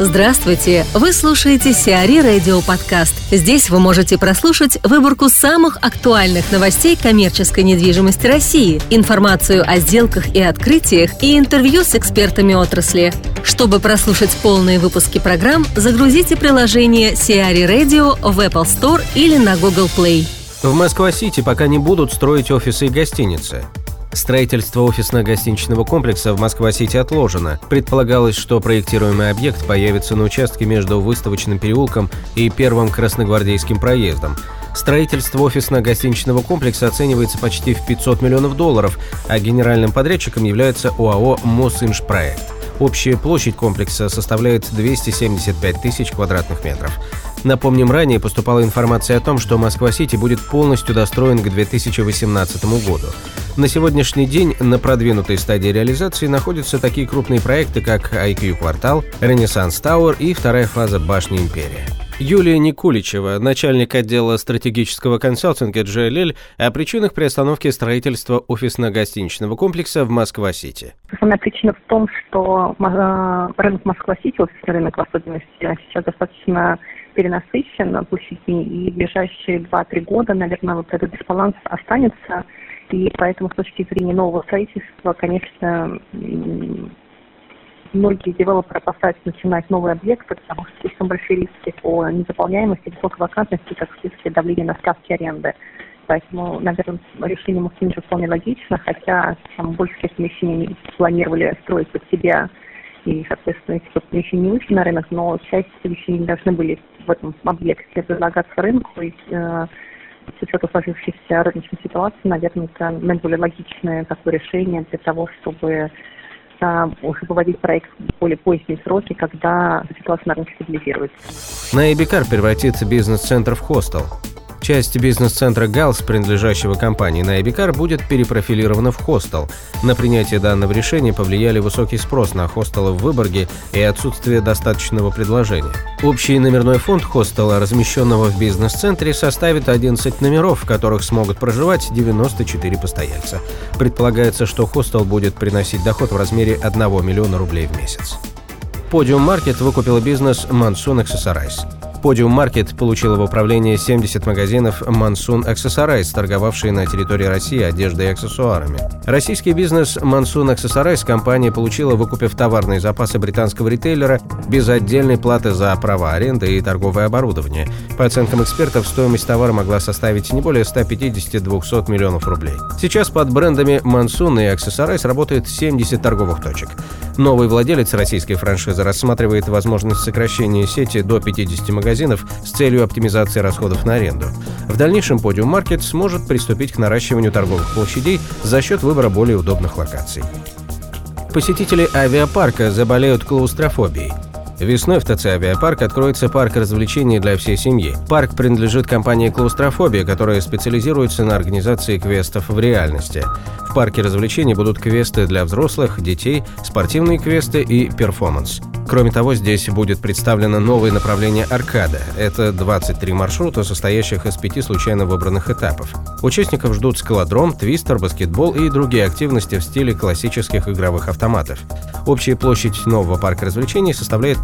Здравствуйте! Вы слушаете Сиари Радио Подкаст. Здесь вы можете прослушать выборку самых актуальных новостей коммерческой недвижимости России, информацию о сделках и открытиях и интервью с экспертами отрасли. Чтобы прослушать полные выпуски программ, загрузите приложение Сиари Radio в Apple Store или на Google Play. В Москва-Сити пока не будут строить офисы и гостиницы. Строительство офисно-гостиничного комплекса в Москва-Сити отложено. Предполагалось, что проектируемый объект появится на участке между Выставочным переулком и Первым Красногвардейским проездом. Строительство офисно-гостиничного комплекса оценивается почти в 500 миллионов долларов, а генеральным подрядчиком является ОАО «Мосинжпроект». Общая площадь комплекса составляет 275 тысяч квадратных метров. Напомним, ранее поступала информация о том, что Москва-Сити будет полностью достроен к 2018 году. На сегодняшний день на продвинутой стадии реализации находятся такие крупные проекты, как IQ Квартал, Ренессанс Тауэр и вторая фаза Башни Империя. Юлия Никуличева, начальник отдела стратегического консалтинга GLL, о причинах приостановки строительства офисно-гостиничного комплекса в Москва-Сити. Основная причина в том, что э, рынок Москва-Сити, офисный рынок в особенности, сейчас достаточно перенасыщен площадьми, и в ближайшие 2-3 года, наверное, вот этот дисбаланс останется, и поэтому с точки зрения нового строительства, конечно, многие девелоперы опасаются начинать новый объект, потому что слишком большие риски по незаполняемости, высокой вакантности, как вследствие давления на ставки аренды. Поэтому, наверное, решение Мухсинджа вполне логично, хотя там большую часть помещений планировали строить под себя, и, соответственно, эти помещения не вышли на рынок, но часть помещений должны были в этом объекте предлагаться рынку, и э, с учетом сложившейся рыночной ситуации, наверное, это наиболее логичное такое решение для того, чтобы а, уже выводить проект в более поздние сроки, когда ситуация на рынке стабилизируется. На Эбикар превратится бизнес-центр в хостел. Часть бизнес-центра «Галс», принадлежащего компании Найбикар, будет перепрофилирована в хостел. На принятие данного решения повлияли высокий спрос на хостелы в Выборге и отсутствие достаточного предложения. Общий номерной фонд хостела, размещенного в бизнес-центре, составит 11 номеров, в которых смогут проживать 94 постояльца. Предполагается, что хостел будет приносить доход в размере 1 миллиона рублей в месяц. Podium Market выкупила бизнес Monsoon Accessorize. Podium Market получила в управление 70 магазинов Monsoon Accessorize, торговавшие на территории России одеждой и аксессуарами. Российский бизнес Monsoon Accessorize компания получила, выкупив товарные запасы британского ритейлера без отдельной платы за права аренды и торговое оборудование. По оценкам экспертов, стоимость товара могла составить не более 150-200 миллионов рублей. Сейчас под брендами Monsoon и Accessorize работает 70 торговых точек. Новый владелец российской франшизы рассматривает возможность сокращения сети до 50 магазинов с целью оптимизации расходов на аренду. В дальнейшем Podium Market сможет приступить к наращиванию торговых площадей за счет выбора более удобных локаций. Посетители авиапарка заболеют клаустрофобией. Весной в ТЦ «Авиапарк» откроется парк развлечений для всей семьи. Парк принадлежит компании «Клаустрофобия», которая специализируется на организации квестов в реальности. В парке развлечений будут квесты для взрослых, детей, спортивные квесты и перформанс. Кроме того, здесь будет представлено новое направление аркада. Это 23 маршрута, состоящих из пяти случайно выбранных этапов. Участников ждут скалодром, твистер, баскетбол и другие активности в стиле классических игровых автоматов. Общая площадь нового парка развлечений составляет